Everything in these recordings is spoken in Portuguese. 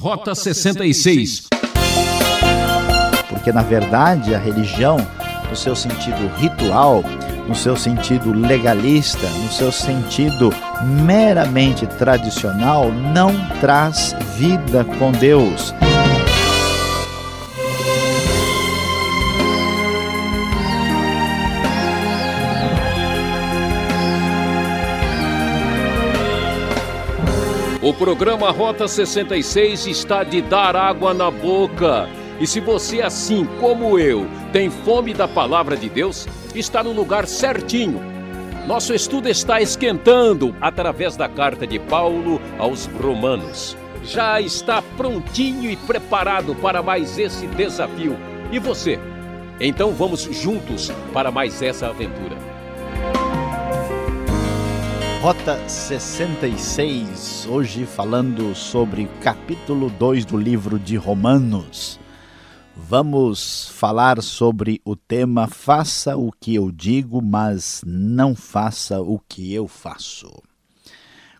Rota 66. Porque, na verdade, a religião, no seu sentido ritual, no seu sentido legalista, no seu sentido meramente tradicional, não traz vida com Deus. O programa Rota 66 está de dar água na boca. E se você, assim como eu, tem fome da palavra de Deus, está no lugar certinho. Nosso estudo está esquentando através da carta de Paulo aos Romanos. Já está prontinho e preparado para mais esse desafio. E você? Então vamos juntos para mais essa aventura. Rota 66, hoje falando sobre capítulo 2 do livro de Romanos. Vamos falar sobre o tema Faça o que eu digo, mas não faça o que eu faço.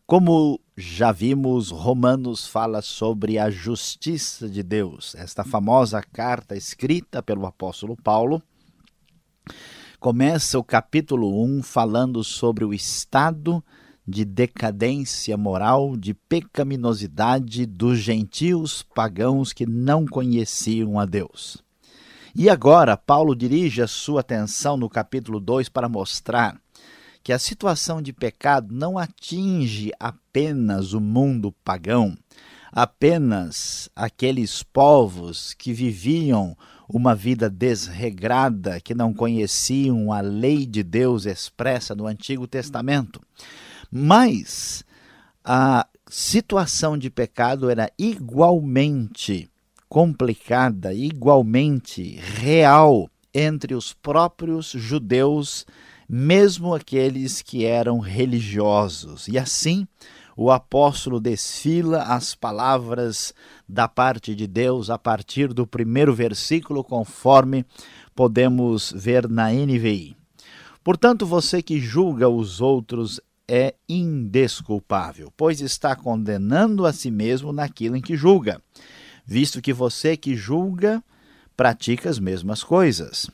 Como já vimos, Romanos fala sobre a justiça de Deus, esta famosa carta escrita pelo apóstolo Paulo começa o capítulo 1 falando sobre o estado de decadência moral, de pecaminosidade dos gentios pagãos que não conheciam a Deus. E agora, Paulo dirige a sua atenção no capítulo 2 para mostrar que a situação de pecado não atinge apenas o mundo pagão, apenas aqueles povos que viviam uma vida desregrada, que não conheciam a lei de Deus expressa no Antigo Testamento. Mas a situação de pecado era igualmente complicada, igualmente real entre os próprios judeus, mesmo aqueles que eram religiosos. E assim, o apóstolo desfila as palavras da parte de Deus a partir do primeiro versículo, conforme podemos ver na NVI. Portanto, você que julga os outros é indesculpável, pois está condenando a si mesmo naquilo em que julga, visto que você que julga pratica as mesmas coisas.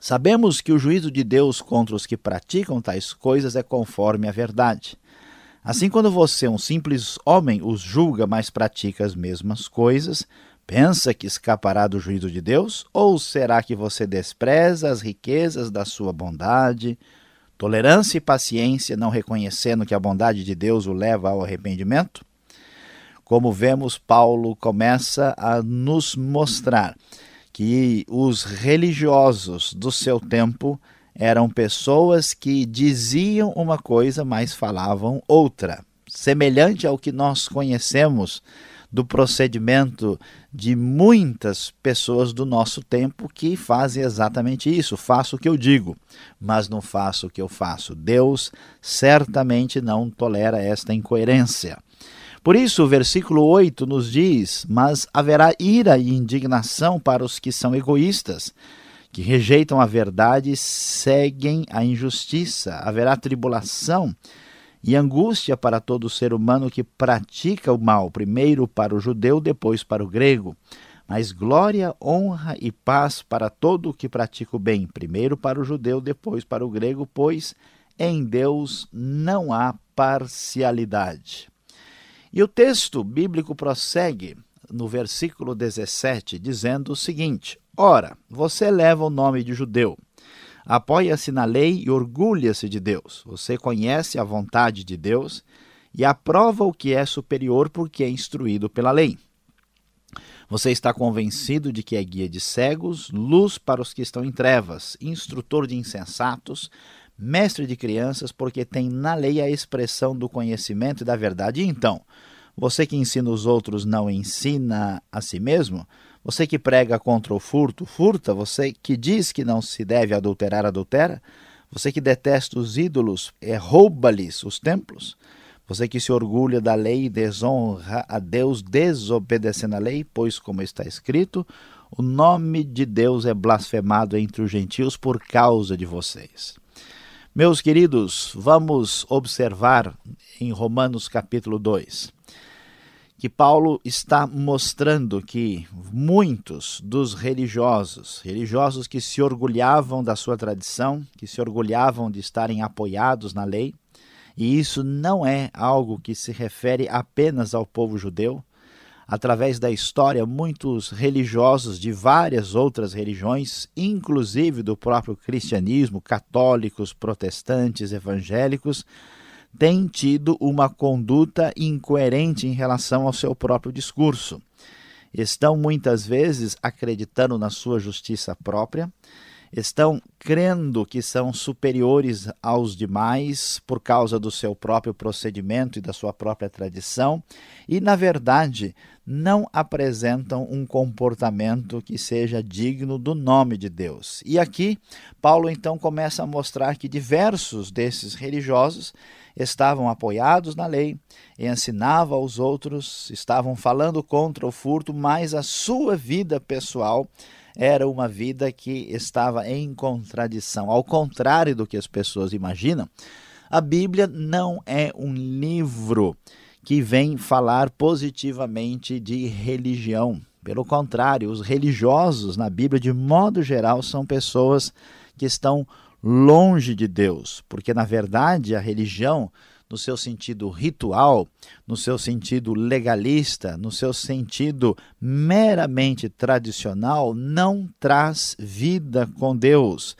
Sabemos que o juízo de Deus contra os que praticam tais coisas é conforme a verdade. Assim, quando você, um simples homem, os julga, mas pratica as mesmas coisas, pensa que escapará do juízo de Deus? Ou será que você despreza as riquezas da sua bondade, tolerância e paciência, não reconhecendo que a bondade de Deus o leva ao arrependimento? Como vemos, Paulo começa a nos mostrar que os religiosos do seu tempo eram pessoas que diziam uma coisa, mas falavam outra, semelhante ao que nós conhecemos do procedimento de muitas pessoas do nosso tempo que fazem exatamente isso. Faço o que eu digo, mas não faço o que eu faço. Deus certamente não tolera esta incoerência. Por isso, o versículo 8 nos diz: Mas haverá ira e indignação para os que são egoístas que rejeitam a verdade seguem a injustiça. Haverá tribulação e angústia para todo ser humano que pratica o mal, primeiro para o judeu, depois para o grego. Mas glória, honra e paz para todo o que pratica o bem, primeiro para o judeu, depois para o grego, pois em Deus não há parcialidade. E o texto bíblico prossegue no versículo 17, dizendo o seguinte: Ora, você leva o nome de judeu, apoia-se na lei e orgulha-se de Deus. Você conhece a vontade de Deus e aprova o que é superior porque é instruído pela lei. Você está convencido de que é guia de cegos, luz para os que estão em trevas, instrutor de insensatos, mestre de crianças, porque tem na lei a expressão do conhecimento e da verdade. E então, você que ensina os outros não ensina a si mesmo? Você que prega contra o furto, furta. Você que diz que não se deve adulterar, adultera. Você que detesta os ídolos, é, rouba-lhes os templos. Você que se orgulha da lei e desonra a Deus desobedecendo a lei, pois, como está escrito, o nome de Deus é blasfemado entre os gentios por causa de vocês. Meus queridos, vamos observar em Romanos capítulo 2 que Paulo está mostrando que muitos dos religiosos, religiosos que se orgulhavam da sua tradição, que se orgulhavam de estarem apoiados na lei, e isso não é algo que se refere apenas ao povo judeu. Através da história, muitos religiosos de várias outras religiões, inclusive do próprio cristianismo, católicos, protestantes, evangélicos, têm tido uma conduta incoerente em relação ao seu próprio discurso. Estão muitas vezes acreditando na sua justiça própria, estão crendo que são superiores aos demais por causa do seu próprio procedimento e da sua própria tradição, e, na verdade, não apresentam um comportamento que seja digno do nome de Deus. E aqui, Paulo então começa a mostrar que diversos desses religiosos estavam apoiados na lei, ensinavam aos outros, estavam falando contra o furto, mas a sua vida pessoal era uma vida que estava em contradição. Ao contrário do que as pessoas imaginam, a Bíblia não é um livro que vem falar positivamente de religião. Pelo contrário, os religiosos na Bíblia, de modo geral, são pessoas que estão longe de Deus, porque na verdade a religião no seu sentido ritual, no seu sentido legalista, no seu sentido meramente tradicional, não traz vida com Deus.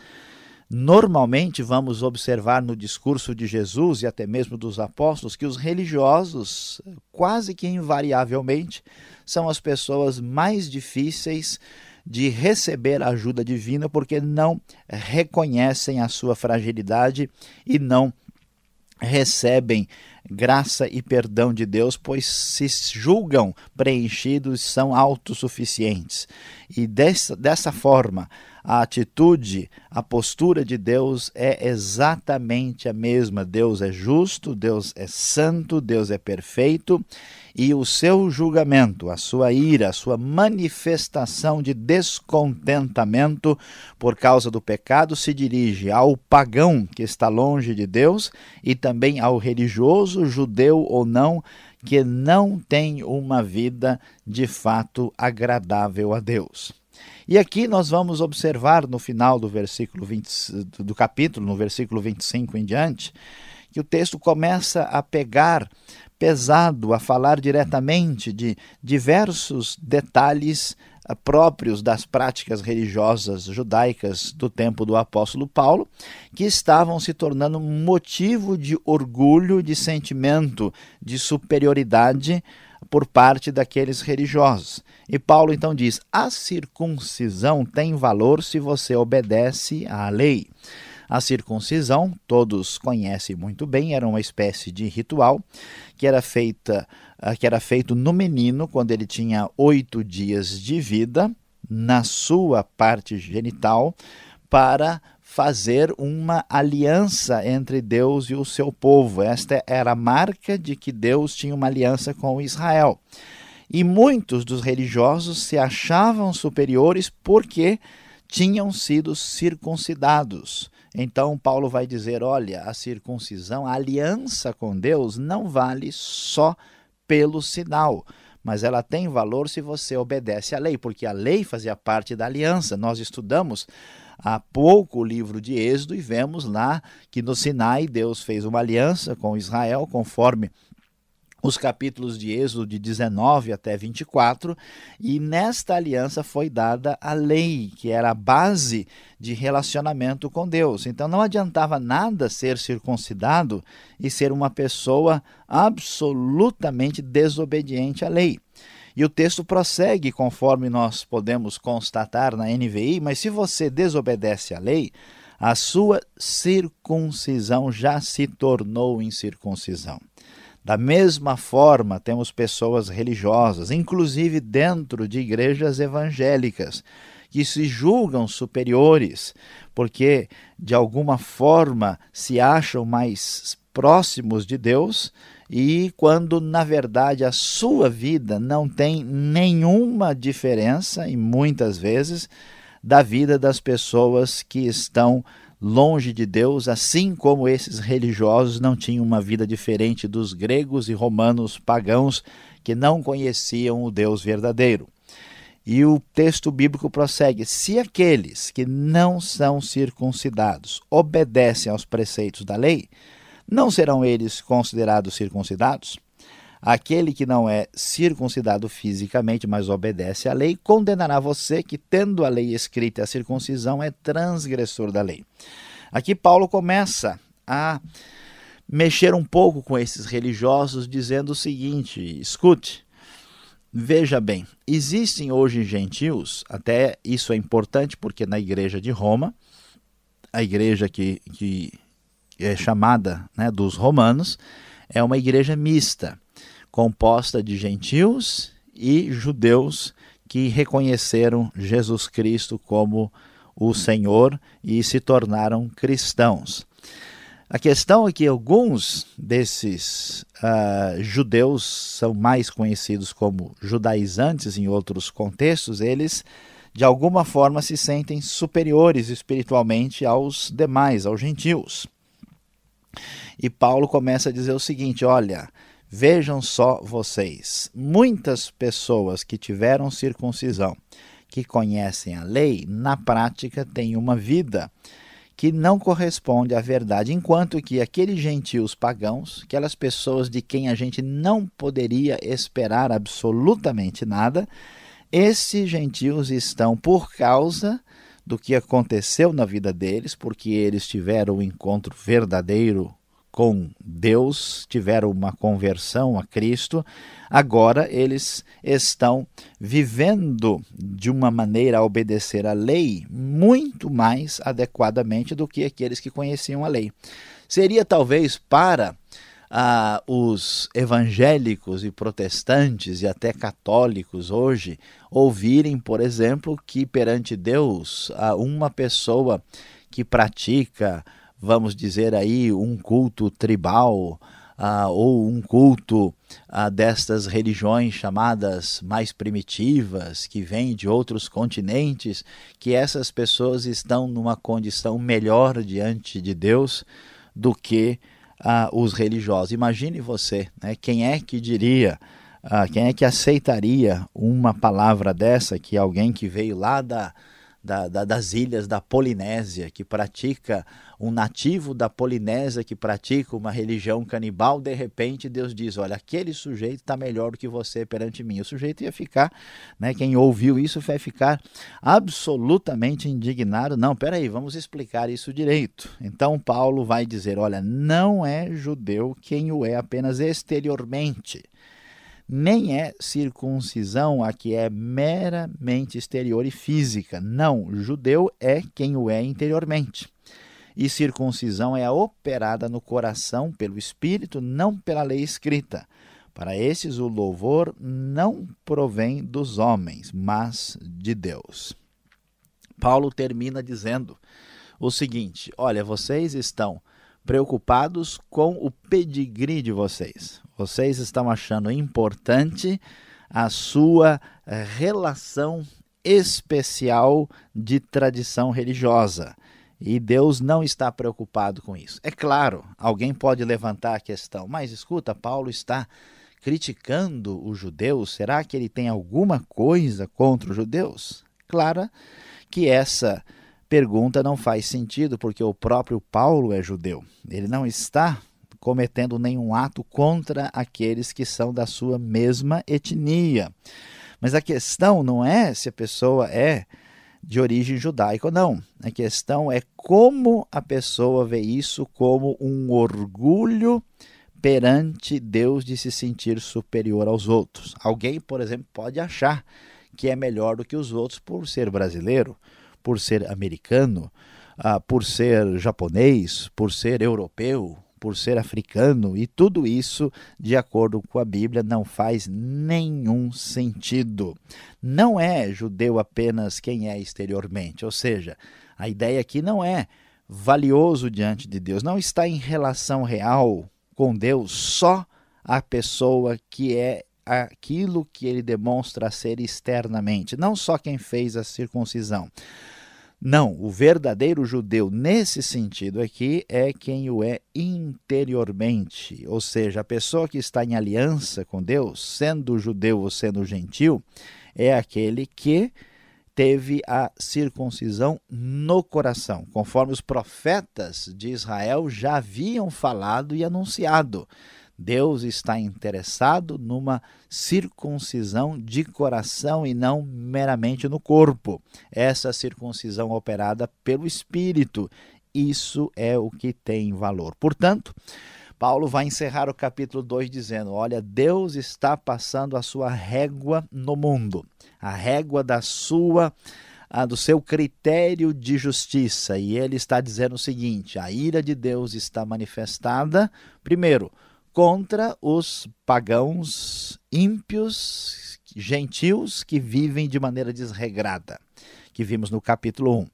Normalmente vamos observar no discurso de Jesus e até mesmo dos apóstolos que os religiosos, quase que invariavelmente, são as pessoas mais difíceis de receber a ajuda divina porque não reconhecem a sua fragilidade e não recebem graça e perdão de Deus, pois se julgam preenchidos, são autossuficientes. E dessa, dessa forma, a atitude, a postura de Deus é exatamente a mesma. Deus é justo, Deus é santo, Deus é perfeito e o seu julgamento, a sua ira, a sua manifestação de descontentamento por causa do pecado se dirige ao pagão que está longe de Deus e também ao religioso, judeu ou não, que não tem uma vida de fato agradável a Deus. E aqui nós vamos observar no final do versículo 20, do capítulo, no versículo 25 em diante, que o texto começa a pegar pesado, a falar diretamente de diversos detalhes ah, próprios das práticas religiosas judaicas do tempo do apóstolo Paulo, que estavam se tornando motivo de orgulho, de sentimento de superioridade por parte daqueles religiosos. E Paulo então diz: a circuncisão tem valor se você obedece à lei. A circuncisão, todos conhecem muito bem, era uma espécie de ritual que era feita ah, que era feito no menino quando ele tinha oito dias de vida, na sua parte genital, para fazer uma aliança entre Deus e o seu povo. Esta era a marca de que Deus tinha uma aliança com Israel. E muitos dos religiosos se achavam superiores porque tinham sido circuncidados. Então, Paulo vai dizer: olha, a circuncisão, a aliança com Deus, não vale só pelo sinal, mas ela tem valor se você obedece à lei, porque a lei fazia parte da aliança. Nós estudamos há pouco o livro de Êxodo e vemos lá que no Sinai Deus fez uma aliança com Israel, conforme os capítulos de Êxodo de 19 até 24, e nesta aliança foi dada a lei, que era a base de relacionamento com Deus. Então não adiantava nada ser circuncidado e ser uma pessoa absolutamente desobediente à lei. E o texto prossegue conforme nós podemos constatar na NVI, mas se você desobedece à lei, a sua circuncisão já se tornou incircuncisão. Da mesma forma, temos pessoas religiosas, inclusive dentro de igrejas evangélicas, que se julgam superiores, porque de alguma forma se acham mais próximos de Deus e quando na verdade a sua vida não tem nenhuma diferença, e muitas vezes, da vida das pessoas que estão longe de Deus, assim como esses religiosos não tinham uma vida diferente dos gregos e romanos pagãos que não conheciam o Deus verdadeiro. E o texto bíblico prossegue: se aqueles que não são circuncidados obedecem aos preceitos da lei, não serão eles considerados circuncidados? Aquele que não é circuncidado fisicamente, mas obedece à lei, condenará você que, tendo a lei escrita a circuncisão, é transgressor da lei. Aqui Paulo começa a mexer um pouco com esses religiosos, dizendo o seguinte: escute, veja bem, existem hoje gentios, até isso é importante porque na igreja de Roma, a igreja que, que é chamada né, dos romanos, é uma igreja mista composta de gentios e judeus que reconheceram Jesus Cristo como o Senhor e se tornaram cristãos. A questão é que alguns desses uh, judeus são mais conhecidos como judaizantes em outros contextos, eles de alguma forma se sentem superiores espiritualmente aos demais, aos gentios. E Paulo começa a dizer o seguinte: olha, Vejam só vocês, muitas pessoas que tiveram circuncisão, que conhecem a lei, na prática têm uma vida que não corresponde à verdade, enquanto que aqueles gentios pagãos, aquelas pessoas de quem a gente não poderia esperar absolutamente nada, esses gentios estão por causa do que aconteceu na vida deles, porque eles tiveram um encontro verdadeiro com Deus, tiveram uma conversão a Cristo, agora eles estão vivendo de uma maneira a obedecer à lei muito mais adequadamente do que aqueles que conheciam a lei. Seria talvez para ah, os evangélicos e protestantes e até católicos hoje ouvirem, por exemplo, que perante Deus ah, uma pessoa que pratica vamos dizer aí, um culto tribal uh, ou um culto uh, destas religiões chamadas mais primitivas, que vêm de outros continentes, que essas pessoas estão numa condição melhor diante de Deus do que uh, os religiosos. Imagine você, né, quem é que diria. quem é que aceitaria uma palavra dessa que alguém que veio lá da, da, da, das ilhas da Polinésia, que pratica, um nativo da Polinésia que pratica uma religião canibal, de repente Deus diz: Olha, aquele sujeito está melhor do que você perante mim. O sujeito ia ficar, né, quem ouviu isso vai ficar absolutamente indignado. Não, peraí, vamos explicar isso direito. Então Paulo vai dizer: Olha, não é judeu quem o é apenas exteriormente nem é circuncisão a que é meramente exterior e física. Não, judeu é quem o é interiormente. E circuncisão é a operada no coração pelo Espírito, não pela lei escrita. Para esses, o louvor não provém dos homens, mas de Deus. Paulo termina dizendo o seguinte: Olha, vocês estão preocupados com o pedigree de vocês. Vocês estão achando importante a sua eh, relação especial de tradição religiosa. E Deus não está preocupado com isso. É claro, alguém pode levantar a questão, mas escuta, Paulo está criticando os judeus. Será que ele tem alguma coisa contra os judeus? Claro que essa pergunta não faz sentido, porque o próprio Paulo é judeu. Ele não está cometendo nenhum ato contra aqueles que são da sua mesma etnia. Mas a questão não é se a pessoa é de origem judaica ou não. A questão é como a pessoa vê isso como um orgulho perante Deus de se sentir superior aos outros. Alguém, por exemplo, pode achar que é melhor do que os outros por ser brasileiro, por ser americano, uh, por ser japonês, por ser europeu, por ser africano, e tudo isso, de acordo com a Bíblia, não faz nenhum sentido. Não é judeu apenas quem é exteriormente, ou seja, a ideia aqui não é valioso diante de Deus, não está em relação real com Deus só a pessoa que é aquilo que ele demonstra ser externamente, não só quem fez a circuncisão. Não, o verdadeiro judeu nesse sentido aqui é quem o é interiormente, ou seja, a pessoa que está em aliança com Deus, sendo judeu ou sendo gentil, é aquele que teve a circuncisão no coração, conforme os profetas de Israel já haviam falado e anunciado. Deus está interessado numa circuncisão de coração e não meramente no corpo. Essa circuncisão operada pelo Espírito, isso é o que tem valor. Portanto, Paulo vai encerrar o capítulo 2 dizendo: Olha, Deus está passando a sua régua no mundo, a régua da sua do seu critério de justiça. E ele está dizendo o seguinte: a ira de Deus está manifestada, primeiro, contra os pagãos ímpios, gentios que vivem de maneira desregrada, que vimos no capítulo 1.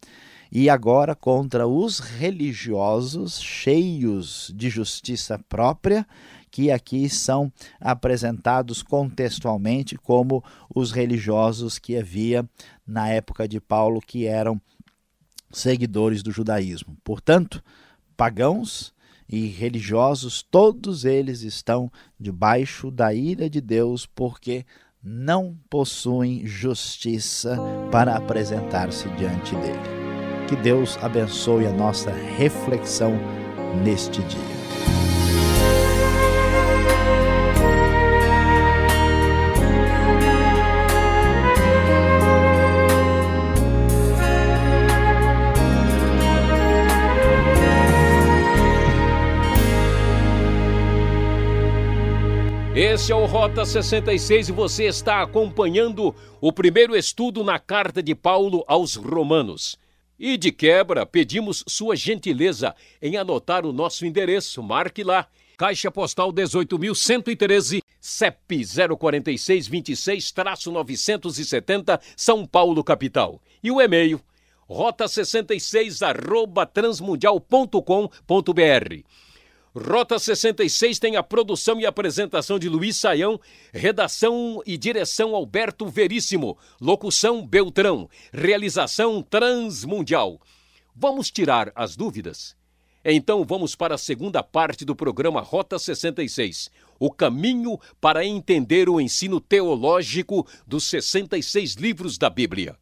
E agora contra os religiosos cheios de justiça própria, que aqui são apresentados contextualmente como os religiosos que havia na época de Paulo, que eram seguidores do judaísmo. Portanto, pagãos e religiosos, todos eles estão debaixo da ira de Deus, porque não possuem justiça para apresentar-se diante dele. Que Deus abençoe a nossa reflexão neste dia. Esse é o Rota 66 e você está acompanhando o primeiro estudo na carta de Paulo aos Romanos. E de quebra, pedimos sua gentileza em anotar o nosso endereço. Marque lá. Caixa Postal 18.113, CEP 04626-970, São Paulo, capital. E o e-mail, rota66 arroba transmundial.com.br. Rota 66 tem a produção e apresentação de Luiz Saião, redação e direção Alberto Veríssimo, locução Beltrão, realização Transmundial. Vamos tirar as dúvidas? Então vamos para a segunda parte do programa Rota 66, o caminho para entender o ensino teológico dos 66 livros da Bíblia.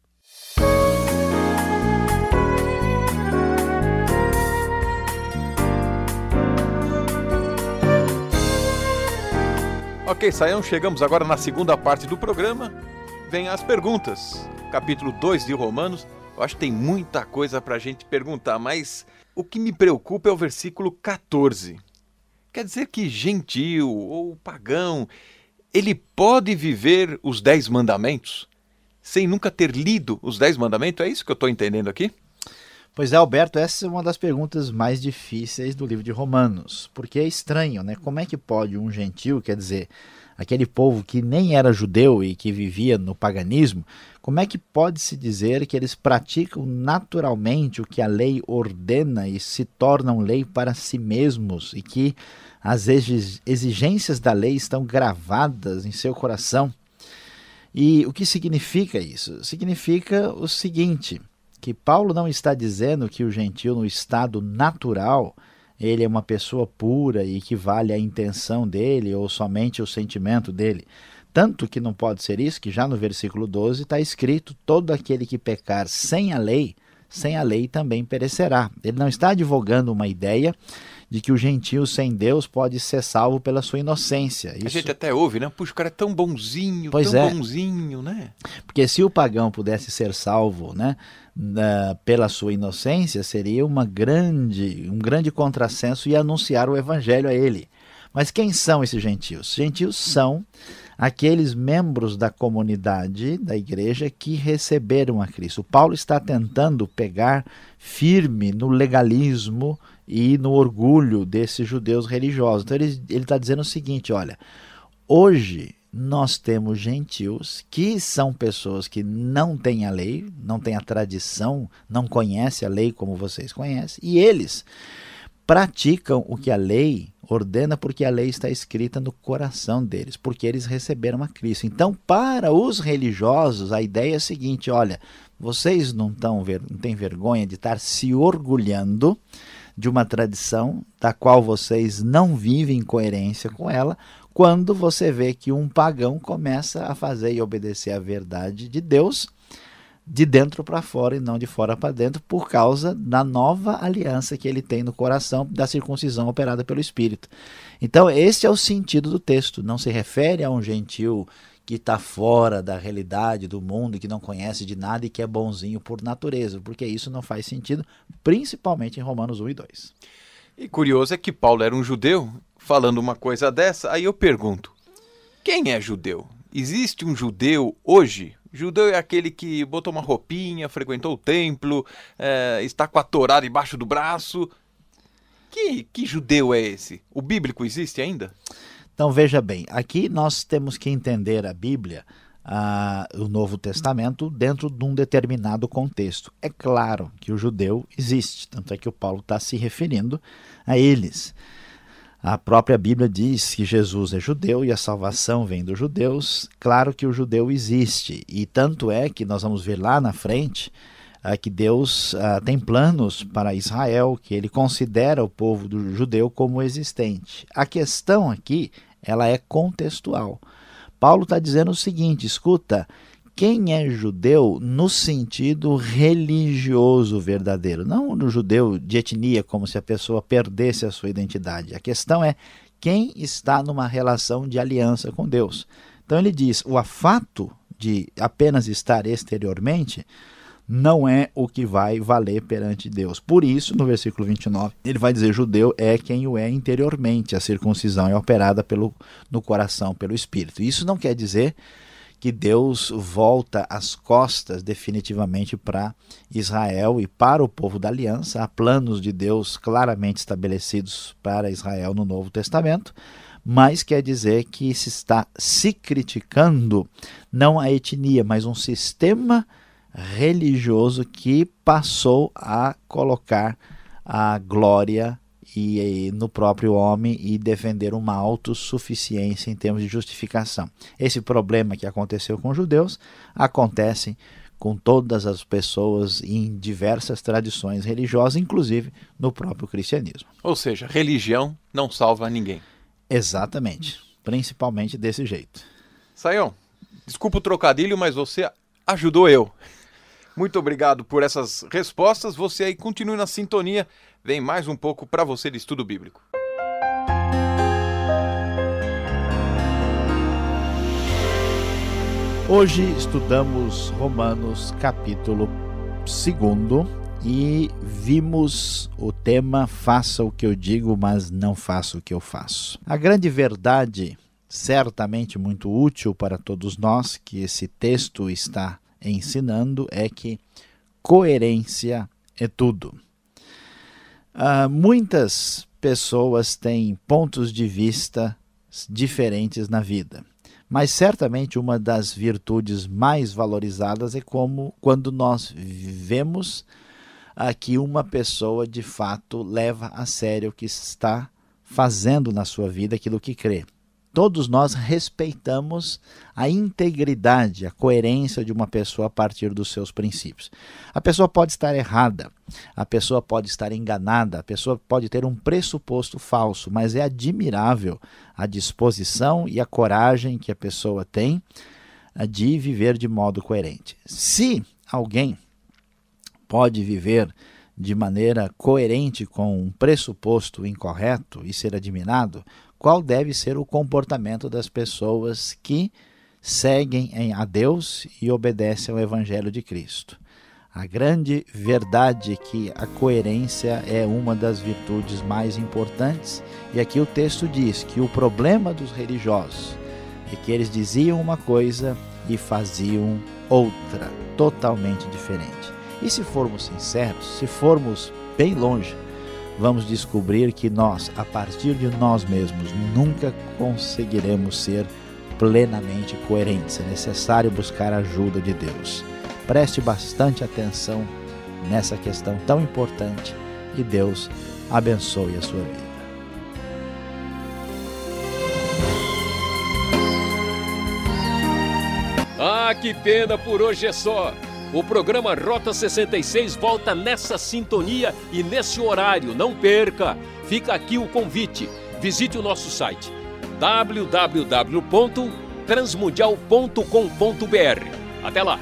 Ok, Saião, chegamos agora na segunda parte do programa. Vem as perguntas. Capítulo 2 de Romanos. Eu acho que tem muita coisa para a gente perguntar, mas o que me preocupa é o versículo 14. Quer dizer que gentil ou pagão, ele pode viver os dez mandamentos sem nunca ter lido os dez mandamentos? É isso que eu estou entendendo aqui? Pois é, Alberto, essa é uma das perguntas mais difíceis do livro de Romanos, porque é estranho, né? Como é que pode um gentil, quer dizer, aquele povo que nem era judeu e que vivia no paganismo, como é que pode se dizer que eles praticam naturalmente o que a lei ordena e se tornam lei para si mesmos e que as exigências da lei estão gravadas em seu coração? E o que significa isso? Significa o seguinte: que Paulo não está dizendo que o gentil no estado natural ele é uma pessoa pura e que vale a intenção dele ou somente o sentimento dele. Tanto que não pode ser isso, que já no versículo 12 está escrito: todo aquele que pecar sem a lei, sem a lei também perecerá. Ele não está advogando uma ideia de que o gentio sem Deus pode ser salvo pela sua inocência. Isso... A gente até ouve, né? Puxa, o cara é tão bonzinho, pois tão é. bonzinho, né? Porque se o pagão pudesse ser salvo, né? pela sua inocência, seria uma grande, um grande contrassenso e anunciar o evangelho a ele. Mas quem são esses gentios? Gentios são aqueles membros da comunidade da igreja que receberam a Cristo. Paulo está tentando pegar firme no legalismo e no orgulho desses judeus religiosos. Então ele está dizendo o seguinte: olha, hoje nós temos gentios que são pessoas que não têm a lei, não têm a tradição, não conhecem a lei como vocês conhecem, e eles praticam o que a lei ordena, porque a lei está escrita no coração deles, porque eles receberam a Cristo. Então, para os religiosos, a ideia é a seguinte: olha, vocês não, tão, não têm vergonha de estar se orgulhando de uma tradição da qual vocês não vivem em coerência com ela, quando você vê que um pagão começa a fazer e obedecer a verdade de Deus de dentro para fora e não de fora para dentro, por causa da nova aliança que ele tem no coração da circuncisão operada pelo Espírito. Então, esse é o sentido do texto. Não se refere a um gentil que está fora da realidade do mundo, que não conhece de nada e que é bonzinho por natureza, porque isso não faz sentido, principalmente em Romanos 1 e 2. E curioso é que Paulo era um judeu falando uma coisa dessa, aí eu pergunto: quem é judeu? Existe um judeu hoje? Judeu é aquele que botou uma roupinha, frequentou o templo, é, está com a Torá debaixo do braço. Que, que judeu é esse? O bíblico existe ainda? Então veja bem, aqui nós temos que entender a Bíblia, o Novo Testamento, dentro de um determinado contexto. É claro que o judeu existe, tanto é que o Paulo está se referindo a eles. A própria Bíblia diz que Jesus é judeu e a salvação vem dos judeus. Claro que o judeu existe, e tanto é que nós vamos ver lá na frente que Deus uh, tem planos para Israel, que ele considera o povo do judeu como existente. A questão aqui ela é contextual. Paulo está dizendo o seguinte: escuta, quem é judeu no sentido religioso verdadeiro, não no judeu de etnia, como se a pessoa perdesse a sua identidade. A questão é quem está numa relação de aliança com Deus. Então ele diz: o fato de apenas estar exteriormente não é o que vai valer perante Deus. Por isso, no versículo 29, ele vai dizer: judeu é quem o é interiormente, a circuncisão é operada pelo, no coração, pelo espírito. Isso não quer dizer que Deus volta as costas definitivamente para Israel e para o povo da aliança. Há planos de Deus claramente estabelecidos para Israel no Novo Testamento, mas quer dizer que se está se criticando não a etnia, mas um sistema religioso que passou a colocar a glória e, e, no próprio homem e defender uma autossuficiência em termos de justificação. Esse problema que aconteceu com os judeus acontece com todas as pessoas em diversas tradições religiosas, inclusive no próprio cristianismo. Ou seja, religião não salva ninguém. Exatamente, principalmente desse jeito. Saião, desculpa o trocadilho, mas você ajudou eu. Muito obrigado por essas respostas. Você aí continue na sintonia. Vem mais um pouco para você de estudo bíblico. Hoje estudamos Romanos capítulo 2 e vimos o tema Faça o que eu digo, mas não faça o que eu faço. A grande verdade, certamente muito útil para todos nós, que esse texto está ensinando é que coerência é tudo. Uh, muitas pessoas têm pontos de vista diferentes na vida, mas certamente uma das virtudes mais valorizadas é como quando nós vivemos uh, que uma pessoa de fato leva a sério o que está fazendo na sua vida, aquilo que crê todos nós respeitamos a integridade, a coerência de uma pessoa a partir dos seus princípios. A pessoa pode estar errada, a pessoa pode estar enganada, a pessoa pode ter um pressuposto falso, mas é admirável a disposição e a coragem que a pessoa tem eh, de viver de modo coerente. Se alguém pode viver de maneira coerente com um pressuposto incorreto e ser admirado, qual deve ser o comportamento das pessoas que seguem a Deus e obedecem ao Evangelho de Cristo. A grande verdade é que a coerência é uma das virtudes mais importantes, e aqui o texto diz que o problema dos religiosos é que eles diziam uma coisa e faziam outra, totalmente diferente. E se formos sinceros, se formos bem longe vamos descobrir que nós, a partir de nós mesmos, nunca conseguiremos ser plenamente coerentes. É necessário buscar a ajuda de Deus. Preste bastante atenção nessa questão tão importante e Deus abençoe a sua vida. Ah, que pena por hoje é só. O programa Rota 66 volta nessa sintonia e nesse horário. Não perca! Fica aqui o convite. Visite o nosso site www.transmundial.com.br. Até lá!